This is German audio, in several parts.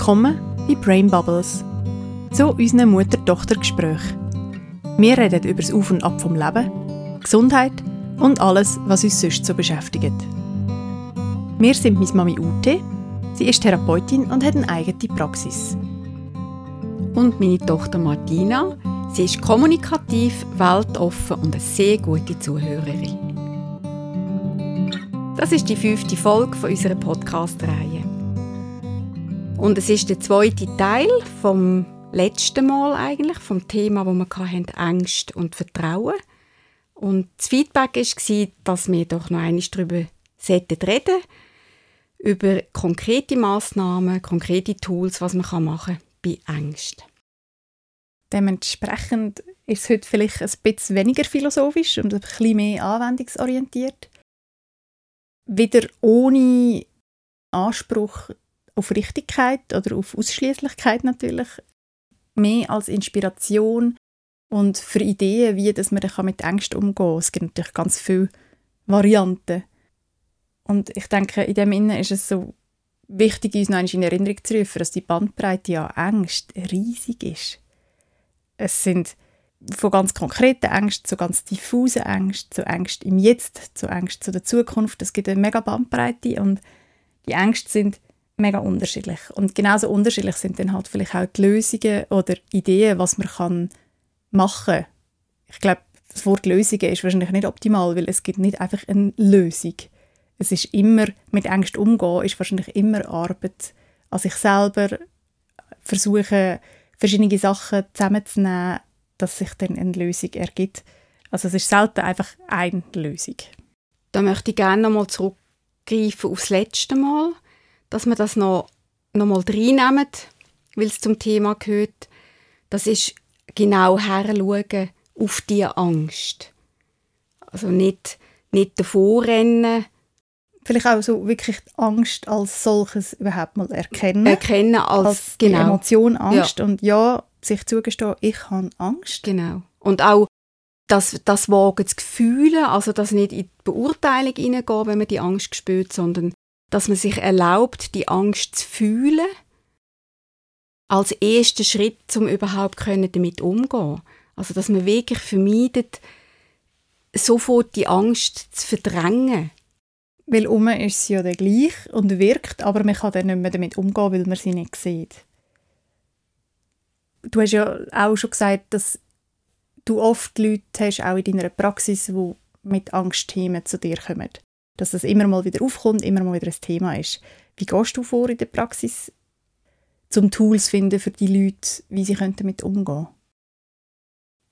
Willkommen bei Brain Bubbles. Zu unserem Mutter-Tochter-Gespräch. Wir reden über das Auf und Ab vom Leben, Gesundheit und alles, was uns sonst so beschäftigt. Wir sind meine Mami Ute. Sie ist Therapeutin und hat eine eigene Praxis. Und meine Tochter Martina. Sie ist kommunikativ, weltoffen und eine sehr gute Zuhörerin. Das ist die fünfte Folge unserer Podcast-Reihe. Und es ist der zweite Teil vom letzten Mal eigentlich, vom Thema, wo wir hatten, Angst und Vertrauen. Und das Feedback war, dass wir doch noch einmal darüber reden sollten, über konkrete Massnahmen, konkrete Tools, was man machen kann bei Angst. Dementsprechend ist es heute vielleicht ein bisschen weniger philosophisch und ein bisschen mehr anwendungsorientiert. Wieder ohne Anspruch auf Richtigkeit oder auf Ausschließlichkeit natürlich, mehr als Inspiration und für Ideen, wie dass man mit Ängsten umgehen kann. Es gibt natürlich ganz viele Varianten. Und ich denke, in dem Innen ist es so wichtig, uns noch in Erinnerung zu rufen, dass die Bandbreite an Ängsten riesig ist. Es sind von ganz konkreten Ängsten zu ganz diffusen Ängsten, zu Ängsten im Jetzt, zu Ängsten zu der Zukunft. Es gibt eine mega Bandbreite und die Ängste sind mega unterschiedlich. Und genauso unterschiedlich sind dann halt vielleicht auch die Lösungen oder Ideen, was man kann machen kann. Ich glaube, das Wort Lösungen ist wahrscheinlich nicht optimal, weil es gibt nicht einfach eine Lösung. Es ist immer, mit Ängsten umgehen, ist wahrscheinlich immer Arbeit an sich selber, versuchen, verschiedene Sachen zusammenzunehmen, dass sich dann eine Lösung ergibt. Also es ist selten einfach eine Lösung. Da möchte ich gerne nochmal zurückgreifen aufs letzte Mal dass wir das noch, noch mal reinnehmen, weil es zum Thema gehört. Das ist genau herschauen auf diese Angst. Also nicht, nicht davor rennen. Vielleicht auch so wirklich die Angst als solches überhaupt mal erkennen. Erkennen als, als genau. die Emotion Angst ja. und ja, sich zugestehen, ich habe Angst. Genau. Und auch das, das Wagen zu fühlen, also dass nicht in die Beurteilung hineingehen, wenn man die Angst spürt, sondern dass man sich erlaubt, die Angst zu fühlen, als ersten Schritt, um überhaupt damit umzugehen. Also, dass man wirklich vermeidet, sofort die Angst zu verdrängen. Weil um ist sie ja dann gleich und wirkt, aber man kann dann nicht mehr damit umgehen, weil man sie nicht sieht. Du hast ja auch schon gesagt, dass du oft Leute hast, auch in deiner Praxis, die mit Angstthemen zu dir kommen dass das immer mal wieder aufkommt, immer mal wieder ein Thema ist. Wie gehst du vor in der Praxis, zum Tools finden für die Leute, wie sie damit umgehen können?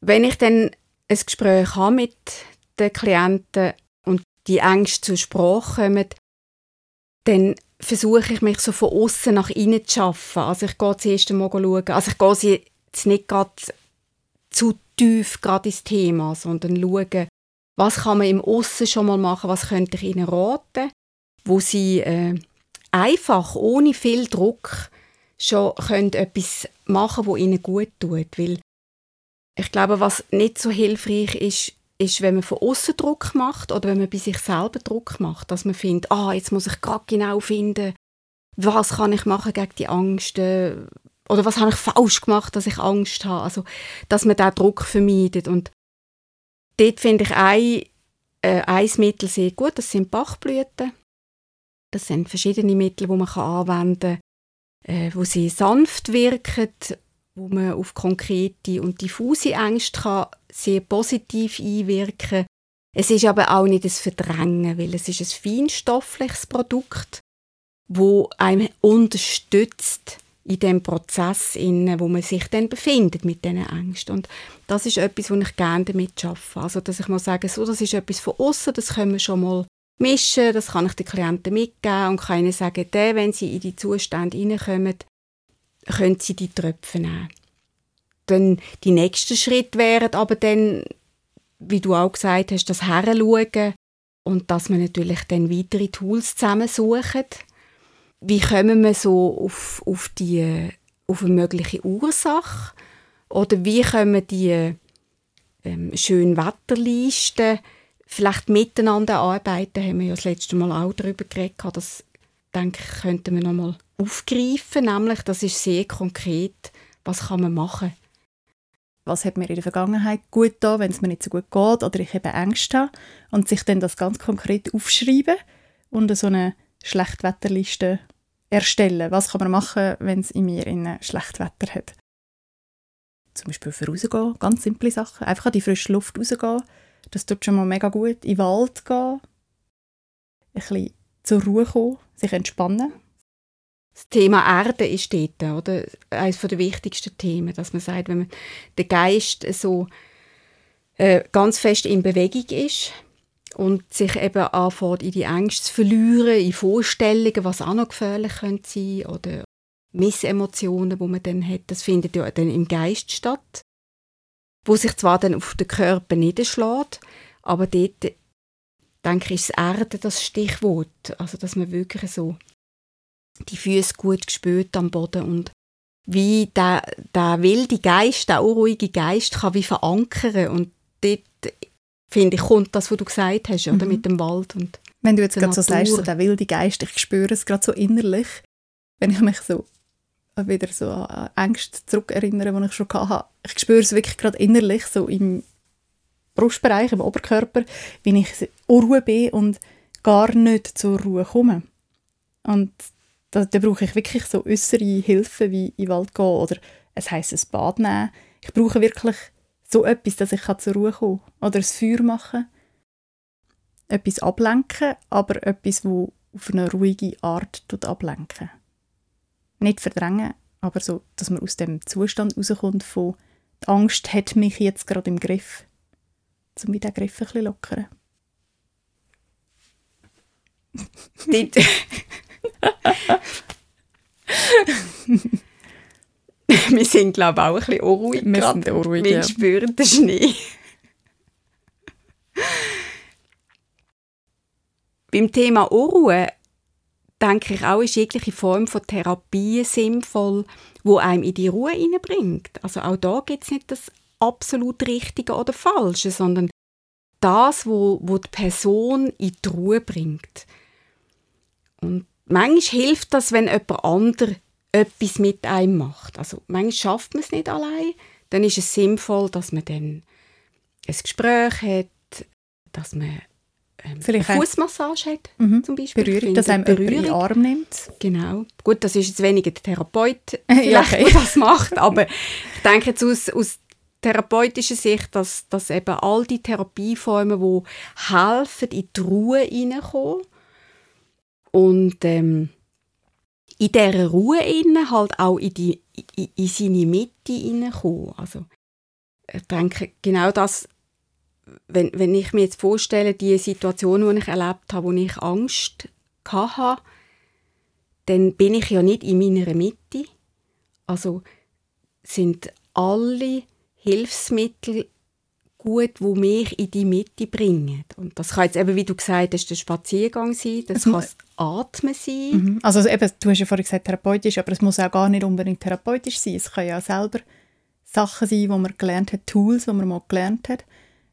Wenn ich dann ein Gespräch habe mit den Klienten und die Ängste zur Sprache kommen, dann versuche ich mich so von außen nach innen zu schaffen. Also ich gehe zuerst einmal schauen. Also ich gehe jetzt nicht gerade zu tief gerade ins Thema, sondern schauen, was kann man im Aussen schon mal machen? Was könnte ich Ihnen raten, wo Sie äh, einfach, ohne viel Druck, schon können etwas machen wo Ihnen gut tut? Weil ich glaube, was nicht so hilfreich ist, ist, wenn man von außen Druck macht oder wenn man bei sich selber Druck macht, dass man findet, ah, jetzt muss ich gerade genau finden, was kann ich machen gegen die Angst oder was habe ich falsch gemacht, dass ich Angst habe. Also, dass man diesen Druck vermeidet und dort finde ich ein, äh, ein Mittel sehr gut, das sind Bachblüten. Das sind verschiedene Mittel, die man anwenden kann, äh, wo sie sanft wirken, wo man auf konkrete und diffuse Ängste kann sehr positiv einwirken. Es ist aber auch nicht das Verdrängen, weil es ist ein feinstoffliches Produkt, wo einem unterstützt, in dem Prozess, in, wo man sich dann befindet mit diesen Ängsten. Und das ist etwas, wo ich gerne damit arbeite. Also, dass ich mal sage, so, das ist etwas von außen, das können wir schon mal mischen, das kann ich den Klienten mitgeben und kann ihnen sagen, der, wenn sie in die Zustände hineinkommen, können sie die Tröpfe nehmen. Dann die nächsten Schritt wären aber dann, wie du auch gesagt hast, das Heranschauen und dass man natürlich dann weitere Tools zusammensucht wie kommen wir so auf, auf, die, auf eine mögliche Ursache? Oder wie können die ähm, schönen Wetterlisten vielleicht miteinander arbeiten? Haben wir ja das letzte Mal auch darüber geredet. Das denke ich, könnten wir noch mal aufgreifen, nämlich das ist sehr konkret, was kann man machen. Was hat mir in der Vergangenheit gut da, wenn es mir nicht so gut geht oder ich eben Ängste habe und sich dann das ganz konkret aufschreiben und so eine Schlechtwetterliste erstellen. Was kann man machen, wenn es in mir in Schlechtwetter hat? Zum Beispiel für rausgehen, ganz simple Sachen. Einfach an die frische Luft rausgehen. Das tut schon mal mega gut. In den Wald gehen. Ein bisschen zur Ruhe kommen, sich entspannen. Das Thema Erde ist dort, oder? Eines der wichtigsten Themen, dass man sagt, wenn man der Geist so äh, ganz fest in Bewegung ist, und sich eben anfängt, in die Ängste zu verlieren, in Vorstellungen, was auch noch gefährlich sein könnte oder Missemotionen, die man dann hat, das findet ja dann im Geist statt, wo sich zwar dann auf den Körper niederschlägt, aber dort, denke ich, ist das Erde das Stichwort, also dass man wirklich so die Füße gut gespürt am Boden und wie der, der wilde Geist, der unruhige Geist kann wie verankern. Und dort finde ich, kommt das, was du gesagt hast, oder? Mhm. mit dem Wald. Und wenn du jetzt gerade so sagst, so der wilde Geist, ich spüre es gerade so innerlich, wenn ich mich so wieder so an Ängste zurückerinnere, die ich schon hatte. Ich spüre es wirklich gerade innerlich, so im Brustbereich, im Oberkörper, wie ich Unruhe bin und gar nicht zur Ruhe komme. Und da, da brauche ich wirklich so äußere Hilfe, wie in den Wald gehen oder es heisst ein Bad nehmen. Ich brauche wirklich so etwas, dass ich zur Ruhe kommen kann. Oder ein Feuer machen. Etwas ablenken, aber etwas, wo auf eine ruhige Art ablenken. Nicht verdrängen, aber so, dass man aus dem Zustand rauskommt von die Angst hat mich jetzt gerade im Griff. Um mit den Griff ein bisschen lockern. wir sind, glaube ich, auch ein bisschen unruhig. Wir grad. sind unruhig, Wir ja. spüren den Schnee. Beim Thema Unruhe denke ich auch, ist jegliche Form von Therapie sinnvoll, wo einem in die Ruhe hineinbringt. Also auch da gibt es nicht das absolut Richtige oder Falsche, sondern das, wo, wo die Person in die Ruhe bringt. Und manchmal hilft das, wenn jemand anderes etwas mit einem macht. Also manchmal schafft man es nicht allein. Dann ist es sinnvoll, dass man dann ein Gespräch hat, dass man ähm, Vielleicht eine Fußmassage hat, mhm. zum Beispiel. Berührung, dass einem Berührung. in den Arm nimmt. Genau. Gut, das ist jetzt weniger der Therapeut, ja, okay. der das macht, aber ich denke jetzt aus, aus therapeutischer Sicht, dass, dass eben all die Therapieformen, die helfen, in die Ruhe hineinkommen und ähm, in dieser Ruhe innen halt auch in, die, in, in seine Mitte hineinkommen. Also, ich denke, genau das, wenn, wenn ich mir jetzt vorstelle, die Situation, die ich erlebt habe, wo ich Angst hatte, dann bin ich ja nicht in meiner Mitte. Also sind alle Hilfsmittel gut, wo mich in die Mitte bringen. Und das kann jetzt eben, wie du gesagt hast, der Spaziergang sein, das kann das Atmen sein. Mhm. Also eben, du hast ja vorhin gesagt therapeutisch, aber es muss auch gar nicht unbedingt therapeutisch sein. Es können ja selber Sachen sein, die man gelernt hat, Tools, die man mal gelernt hat,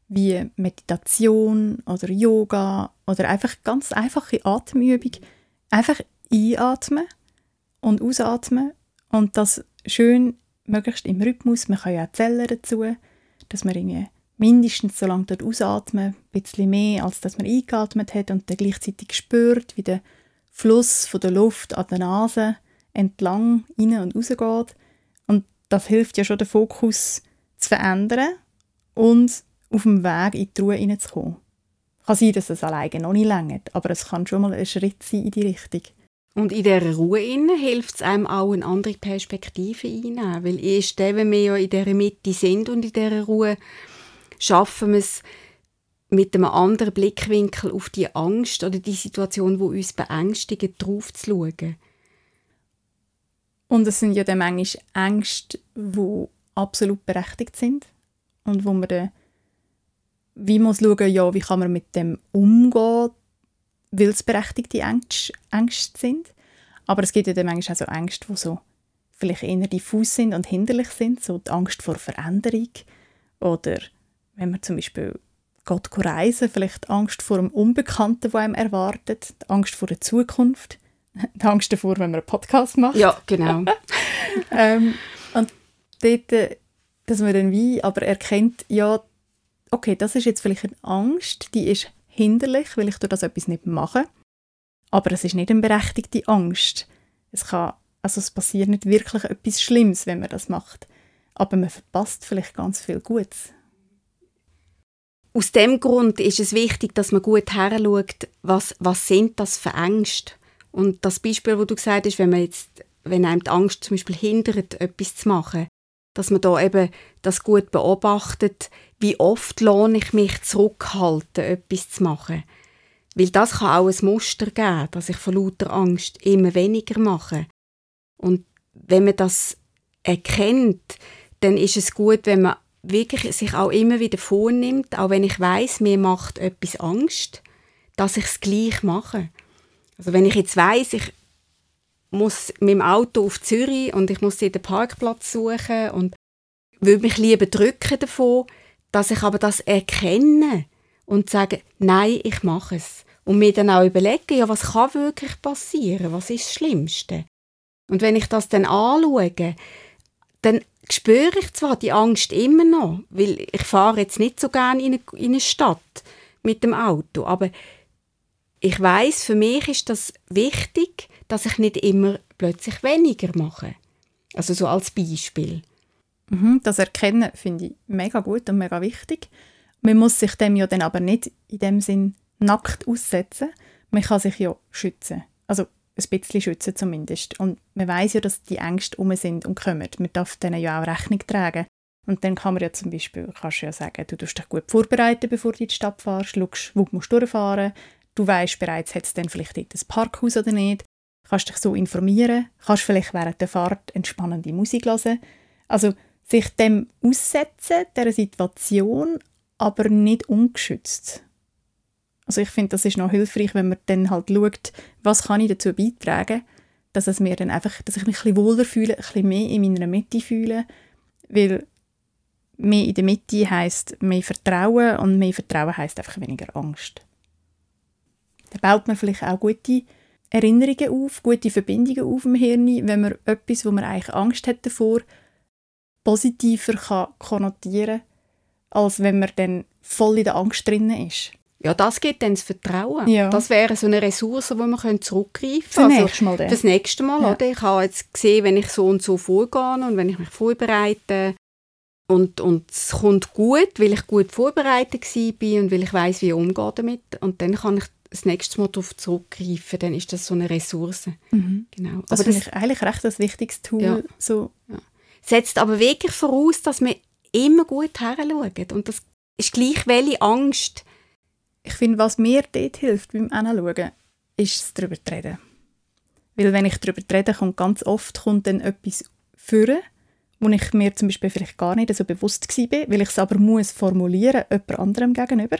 wie Meditation oder Yoga oder einfach ganz einfache Atemübung. Einfach einatmen und ausatmen und das schön möglichst im Rhythmus. Man kann ja auch Zellen dazu, dass man irgendwie mindestens so lange dort ausatmen, ein bisschen mehr, als dass man eingeatmet hat und dann gleichzeitig spürt, wie der Fluss von der Luft an der Nase entlang rein und raus geht. Und das hilft ja schon, den Fokus zu verändern und auf dem Weg in die Ruhe hineinzukommen. Kann sein, dass es alleine noch nicht längert, aber es kann schon mal ein Schritt sein in die Richtung. Und in dieser Ruhe hilft es einem auch, eine andere Perspektive einzunehmen. Weil erst dann, wenn wir ja in dieser Mitte sind und in dieser Ruhe, schaffen wir es, mit einem anderen Blickwinkel auf die Angst oder die Situation, wo uns beängstigt, drauf zu schauen. Und es sind ja dann manchmal Ängste, die absolut berechtigt sind und wo man dann wie muss schauen, ja, wie kann man mit dem umgehen, weil es berechtigte Ängste, sind. Aber es gibt ja dann manchmal auch so Ängste, die so vielleicht eher diffus sind und hinderlich sind, so die Angst vor Veränderung oder wenn man zum Beispiel geht reisen, vielleicht Angst vor dem Unbekannten, was einem erwartet, die Angst vor der Zukunft, die Angst davor, wenn man einen Podcast macht. Ja, genau. ähm, und dort, äh, dass man dann wie aber erkennt, ja, okay, das ist jetzt vielleicht eine Angst, die ist hinderlich, weil ich durch das etwas nicht mache. Aber es ist nicht eine berechtigte Angst. Es kann, also es passiert nicht wirklich etwas Schlimmes, wenn man das macht. Aber man verpasst vielleicht ganz viel Gutes. Aus dem Grund ist es wichtig, dass man gut heranschaut, was, was sind das für Ängste. Und das Beispiel, wo du gesagt hast, wenn man jetzt, wenn einem die Angst zum Beispiel hindert, etwas zu machen, dass man da eben das gut beobachtet, wie oft lohne ich mich zurückhalten, etwas zu machen. Weil das kann auch ein Muster geben, dass ich von lauter Angst immer weniger mache. Und wenn man das erkennt, dann ist es gut, wenn man wirklich sich auch immer wieder vornimmt, auch wenn ich weiß, mir macht etwas Angst, dass ich es gleich mache. Also wenn ich jetzt weiß, ich muss mit dem Auto auf Zürich und ich muss den Parkplatz suchen und würde mich lieber drücken davon, dass ich aber das erkenne und sage, nein, ich mache es. Und mir dann auch überlege, ja, was kann wirklich passieren? Was ist das Schlimmste? Und wenn ich das dann anschaue, dann spüre ich zwar die Angst immer noch, weil ich fahre jetzt nicht so gerne in eine, in eine Stadt mit dem Auto, aber ich weiß, für mich ist das wichtig, dass ich nicht immer plötzlich weniger mache. Also so als Beispiel. Mhm, das Erkennen finde ich mega gut und mega wichtig. Man muss sich dem ja dann aber nicht in dem Sinn nackt aussetzen. Man kann sich ja schützen. Also ein bisschen schützen zumindest. Und man weiß ja, dass die Ängste um sind und kommen. Man darf denen ja auch Rechnung tragen. Und dann kann man ja zum Beispiel, kannst du ja sagen, du tust dich gut vorbereiten, bevor du in die Stadt fährst, schaust, wo du durchfahren musst. Du weißt bereits, hat es dann vielleicht dort ein Parkhaus oder nicht. Kannst dich so informieren, kannst vielleicht während der Fahrt entspannende Musik hören. Also sich dem aussetzen, dieser Situation, aber nicht ungeschützt. Also ich finde, das ist noch hilfreich, wenn man dann halt schaut, was kann ich dazu beitragen, dass es mir dann einfach, dass ich mich ein bisschen wohler fühle, ein bisschen mehr in meiner Mitte fühle, weil mehr in der Mitte heißt mehr Vertrauen und mehr Vertrauen heißt einfach weniger Angst. Da baut man vielleicht auch gute Erinnerungen auf, gute Verbindungen auf im Hirn, wenn man etwas, wo man eigentlich Angst hat davor, positiver kann konnotieren als wenn man dann voll in der Angst drin ist. Ja, das gibt dann das Vertrauen. Ja. Das wäre so eine Ressource, wo man zurückgreifen Für Mal dann. Fürs nächste Mal. Ja. Oder? Ich habe jetzt gesehen, wenn ich so und so vorgehe und wenn ich mich vorbereite und, und es kommt gut, weil ich gut vorbereitet war und weil ich weiß, wie ich umgehe damit. Und dann kann ich das nächste Mal darauf zurückgreifen. Dann ist das so eine Ressource. Mhm. Genau. Das Aber das ich eigentlich recht ein wichtiges Tool. Ja. So, setzt aber wirklich voraus, dass wir immer gut heranschauen. Und das ist gleich welche Angst. Ich finde, was mir dort hilft beim Anschauen, ist es darüber zu reden. Weil wenn ich darüber rede, kommt ganz oft kommt dann etwas führen, wo ich mir zum Beispiel vielleicht gar nicht so bewusst war, weil ich es aber muss formulieren, jemand anderem gegenüber,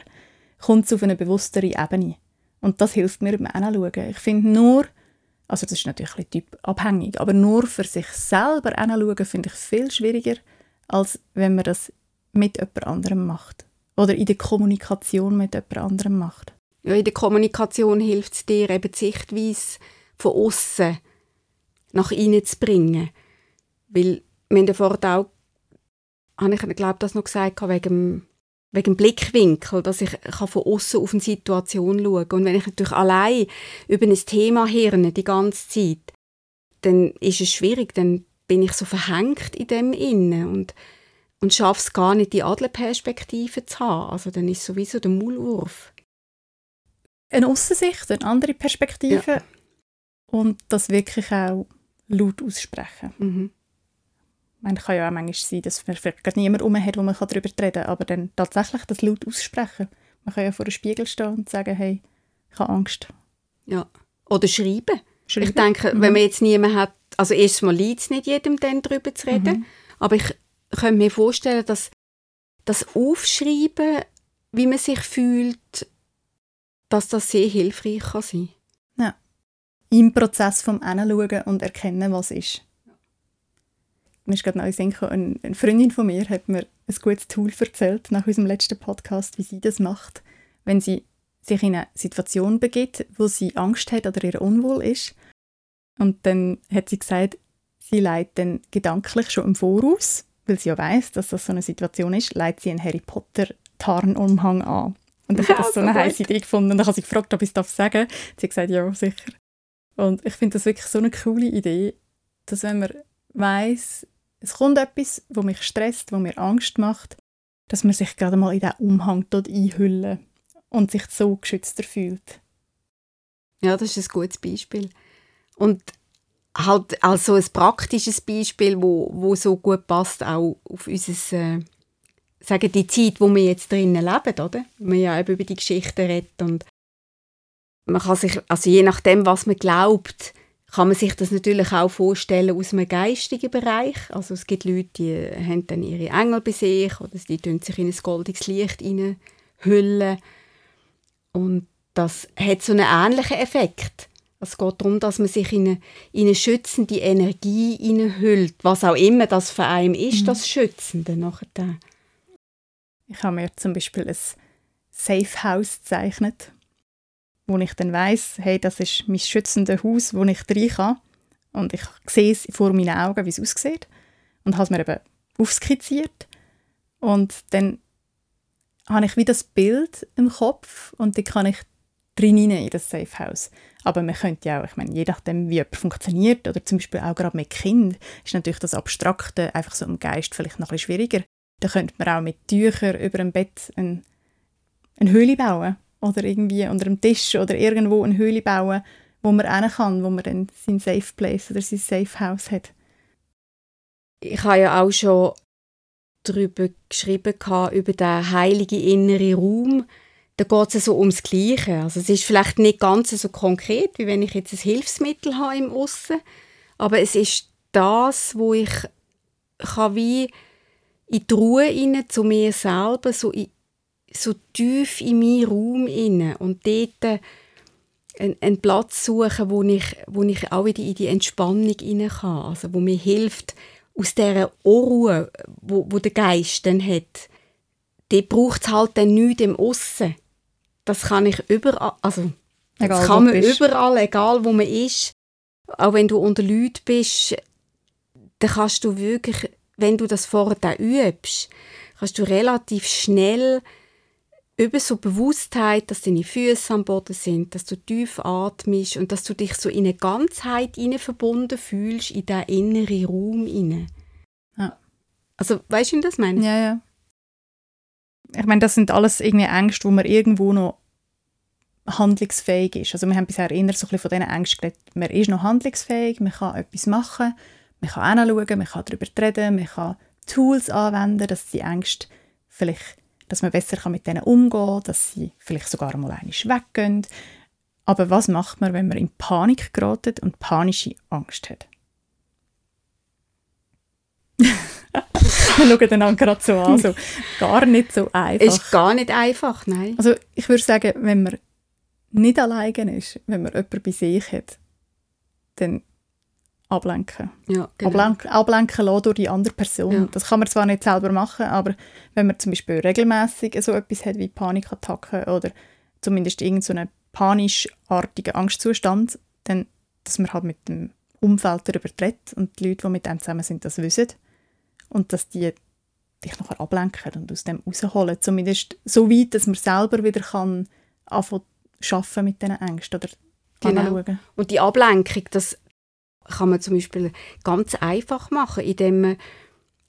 kommt es auf eine bewusstere Ebene. Und das hilft mir beim Anschauen. Ich finde nur, also das ist natürlich ein typabhängig, aber nur für sich selber anschauen, finde ich viel schwieriger, als wenn man das mit jemand anderem macht. Oder in der Kommunikation mit jemand anderem macht. Ja, in der Kommunikation hilft es dir, eben die Sichtweise von außen nach innen zu bringen. Weil, wir haben ja auch, habe ich glaube das noch gesagt, wegen dem, wegen dem Blickwinkel, dass ich kann von außen auf eine Situation schauen kann. Und wenn ich natürlich allein über ein Thema hirne die ganze Zeit, dann ist es schwierig, dann bin ich so verhängt in dem Innen und, und schaffe es gar nicht, die Adlerperspektive zu haben. Also dann ist sowieso der Maulwurf. Eine Aussicht, eine andere Perspektive und das wirklich auch laut aussprechen. Mhm. Meine, kann ja auch manchmal sein, dass man vielleicht gar niemand herum hat, wo man darüber reden kann, aber dann tatsächlich das laut aussprechen. Man kann ja vor einem Spiegel stehen und sagen, hey, ich habe Angst. Ja. Oder schreiben. Schreiben. Ich denke, Mhm. wenn man jetzt niemanden hat, also erstens mal liegt es nicht jedem, dann darüber zu reden, Mhm. aber ich könnte mir vorstellen, dass das Aufschreiben, wie man sich fühlt, dass das sehr hilfreich kann sein Im Prozess vom Hinschauen und Erkennen, was ist. Mir ist gerade Sinn gekommen, eine Freundin von mir hat mir ein gutes Tool erzählt nach unserem letzten Podcast, wie sie das macht, wenn sie sich in eine Situation begibt, wo sie Angst hat oder ihr unwohl ist. Und dann hat sie gesagt, sie leitet dann gedanklich schon im Voraus, weil sie ja weiß, dass das so eine Situation ist, leitet sie einen Harry Potter Tarnumhang an. Und ich ja, habe das so eine heiße Idee gefunden. Und dann habe sie gefragt, ob ich es darf sagen Sie hat gesagt, ja, sicher. Und ich finde das wirklich so eine coole Idee, dass wenn man weiß, es kommt etwas, wo mich stresst, wo mir Angst macht, dass man sich gerade mal in diesen Umhang dort einhüllen und sich so geschützter fühlt. Ja, das ist ein gutes Beispiel. Und halt also ein praktisches Beispiel, wo, wo so gut passt auch auf unser, äh, sagen die Zeit, wo wir jetzt drinnen leben, oder? Man ja eben über die Geschichten redet und man kann sich, also je nachdem, was man glaubt, kann man sich das natürlich auch vorstellen aus einem geistigen Bereich. Also es gibt Leute, die haben dann ihre Engel bei sich oder die tun sich in ein goldiges Licht hüllen und das hat so einen ähnlichen Effekt. Es geht darum, dass man sich in eine, in eine schützende Energie hineinhüllt, was auch immer das für einen ist, mhm. das Schützende nachher. Ich habe mir zum Beispiel ein Safe House gezeichnet wo ich dann weiß, hey, das ist mein schützendes Haus, wo ich rein kann. Und ich sehe es vor meinen Augen, wie es aussieht. Und habe es mir eben aufskizziert. Und dann habe ich wieder das Bild im Kopf und dann kann ich drin in das Safe House. Aber man könnte ja auch, ich meine, je nachdem, wie jemand funktioniert, oder zum Beispiel auch gerade mit Kind, ist natürlich das Abstrakte einfach so im Geist vielleicht noch ein bisschen schwieriger. Da könnte man auch mit Tüchern über dem Bett eine, eine Höhle bauen oder irgendwie unter dem Tisch oder irgendwo eine Höhle bauen, wo man rein kann, wo man dann sein Safe Place oder sein Safe House hat. Ich habe ja auch schon darüber geschrieben, über den heiligen inneren Raum. Da geht es so ums Gleiche. Also es ist vielleicht nicht ganz so konkret, wie wenn ich jetzt ein Hilfsmittel habe im Aussen, aber es ist das, wo ich kann wie in die Ruhe rein, zu mir selber, so in, so tief in meinen Raum inne und dort einen, einen Platz suchen, wo ich, wo ich auch wieder in die Entspannung rein kann, also wo mir hilft, aus dieser Unruhe, wo, wo der Geist dann hat, dort braucht es halt dann nichts im Aussen. Das kann ich überall, also egal, das kann man überall, egal wo man ist, auch wenn du unter Leuten bist, dann kannst du wirklich, wenn du das vorher übst, kannst du relativ schnell über so Bewusstheit, dass deine Füße am Boden sind, dass du tief atmest und dass du dich so in eine Ganzheit verbunden fühlst, in diesen inneren Raum inne. Ja. Also, weißt du, wie das meine? Ja, ja. Ich meine, das sind alles irgendwie Ängste, wo man irgendwo noch handlungsfähig ist. Also wir haben bisher eher so ein bisschen von diesen Ängsten geredet. Man ist noch handlungsfähig, man kann etwas machen, man kann hinschauen, man kann darüber reden, man kann Tools anwenden, dass die Ängste vielleicht dass man besser mit denen umgehen kann, dass sie vielleicht sogar mal einmal weggehen. Aber was macht man, wenn man in Panik gerät und panische Angst hat? wir schauen den gerade so an. Also, gar nicht so einfach. Ist gar nicht einfach, nein. Also ich würde sagen, wenn man nicht alleine ist, wenn man jemanden bei sich hat, dann ablenken. Ja, genau. ablenken, ablenken lassen durch die andere Person. Ja. Das kann man zwar nicht selber machen, aber wenn man zum Beispiel regelmäßig so etwas hat wie Panikattacken oder zumindest irgendeinen so panischartigen Angstzustand, dann, dass man halt mit dem Umfeld darüber redet und die Leute, die mit einem zusammen sind, das wissen und dass die dich nachher ablenken und aus dem rausholen. Zumindest so weit, dass man selber wieder kann anfangen arbeiten mit diesen Ängsten oder genau. Anschauen. Und die Ablenkung, das kann man zum Beispiel ganz einfach machen, indem man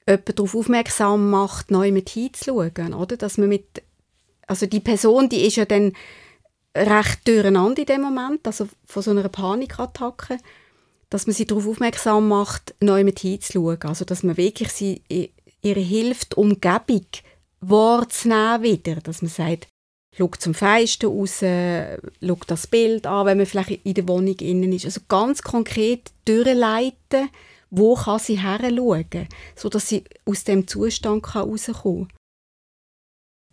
jemanden darauf aufmerksam macht, neu mit hinzuschauen, oder? Dass man mit, also die Person, die ist ja dann recht durcheinander in dem Moment, also von so einer Panikattacke, dass man sie darauf aufmerksam macht, neu mit hinzuschauen, also dass man wirklich sie, ihre hilft, Umgebung wahrzunehmen wieder, dass man sagt, schau zum Fenster raus, schau das Bild an, wenn man vielleicht in der Wohnung innen ist. Also ganz konkret durchleiten, wo kann sie her schauen, sodass sie aus dem Zustand herauskommen kann.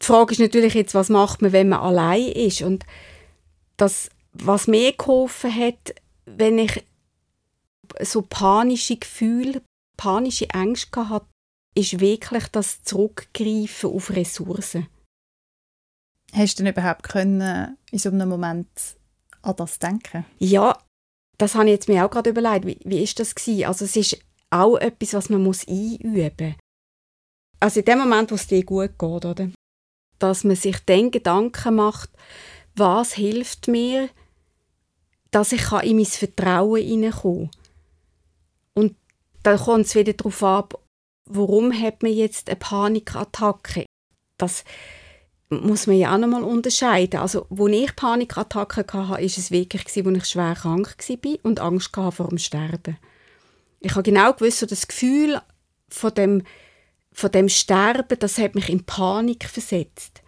Die Frage ist natürlich jetzt, was macht man, wenn man allein ist? Und das, was mir geholfen hat, wenn ich so panische Gefühle, panische Ängste hatte, ist wirklich das Zurückgreifen auf Ressourcen. Hast du denn überhaupt können in so einem Moment an das denken? Ja, das habe ich jetzt mir auch gerade überlegt, wie, wie ist das gewesen? Also es ist auch etwas, was man muss einüben muss. Also in dem Moment, wo es dir gut geht, oder? Dass man sich dann Gedanken macht, was hilft mir, dass ich in mein Vertrauen hineinkomme. Dann kommt es wieder darauf ab, warum hat man jetzt eine Panikattacke? Das muss man ja auch nochmal unterscheiden. Also, wo ich Panikattacken hatte, war es wirklich, als ich schwer krank war und Angst hatte vor dem Sterben. Ich habe genau gewusst, so das Gefühl von dem, von dem Sterben, das hat mich in Panik versetzt.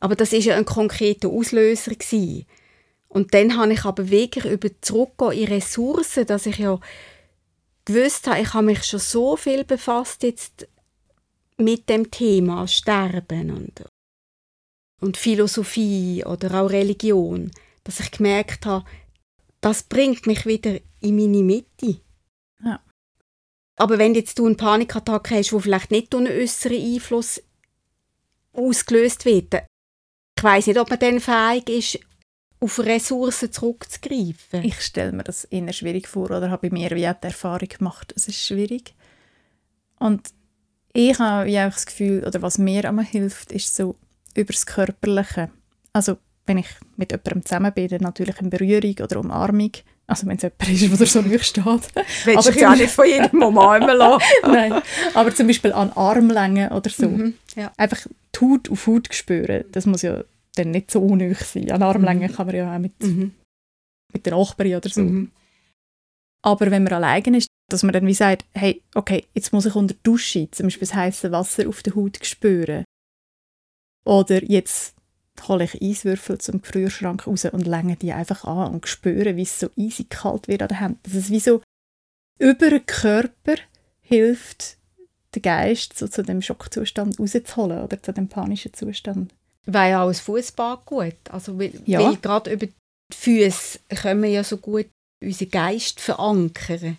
Aber das ist ja ein konkreter Auslöser gewesen. Und dann habe ich aber wirklich über zurückgehen in Ressourcen, dass ich ja gewusst habe, ich habe mich schon so viel befasst jetzt mit dem Thema Sterben und, und Philosophie oder auch Religion, dass ich gemerkt habe, das bringt mich wieder in meine Mitte. Ja. Aber wenn jetzt du eine Panikattacke hast, wo vielleicht nicht durch einen äußeren Einfluss ausgelöst wird, ich weiß nicht, ob man dann fähig ist, auf Ressourcen zurückzugreifen. Ich stelle mir das eher schwierig vor oder habe bei mir wie auch die Erfahrung gemacht, es ist schwierig. Und ich habe wie auch das Gefühl, oder was mir immer hilft, ist so über das Körperliche. Also wenn ich mit jemandem zusammen bin, dann natürlich in Berührung oder Umarmung. Also wenn es jemand ist, der so nicht steht. Willst du ja nicht von jedem umarmen lassen. Nein, aber zum Beispiel an Armlängen oder so. Mhm, ja. Einfach die Haut auf Haut spüren, das muss ja dann nicht so unnöch sein. An Armlänge mhm. kann man ja auch mit, mhm. mit der Nachbarin oder so. Mhm. Aber wenn man alleine ist, dass man dann wie sagt, hey, okay, jetzt muss ich unter die Dusche zum Beispiel das heiße Wasser auf der Haut spüren. Oder jetzt hole ich Eiswürfel zum Gefrierschrank raus und länge die einfach an und spüre, wie es so easy kalt wird an der Hand. Dass es wie so über den Körper hilft, den Geist so zu dem Schockzustand rauszuholen oder zu dem panischen Zustand. Weil auch das Fußball gut. Also, weil, ja. weil gerade über die Füße können wir ja so gut unseren Geist verankern.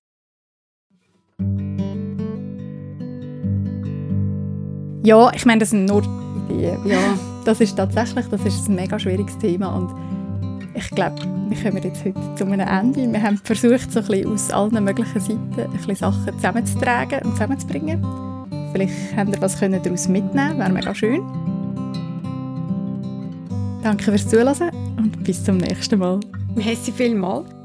Ja, ich meine, das sind nur Ideen. Ja, das ist tatsächlich das ist ein mega schwieriges Thema und ich glaube, wir kommen jetzt heute zu einem Ende. Wir haben versucht, so ein bisschen aus allen möglichen Seiten ein bisschen Sachen zusammenzutragen und zusammenzubringen. Vielleicht habt ihr was daraus mitnehmen wäre mega schön. Danke fürs Zuhören und bis zum nächsten Mal. Merci vielmals.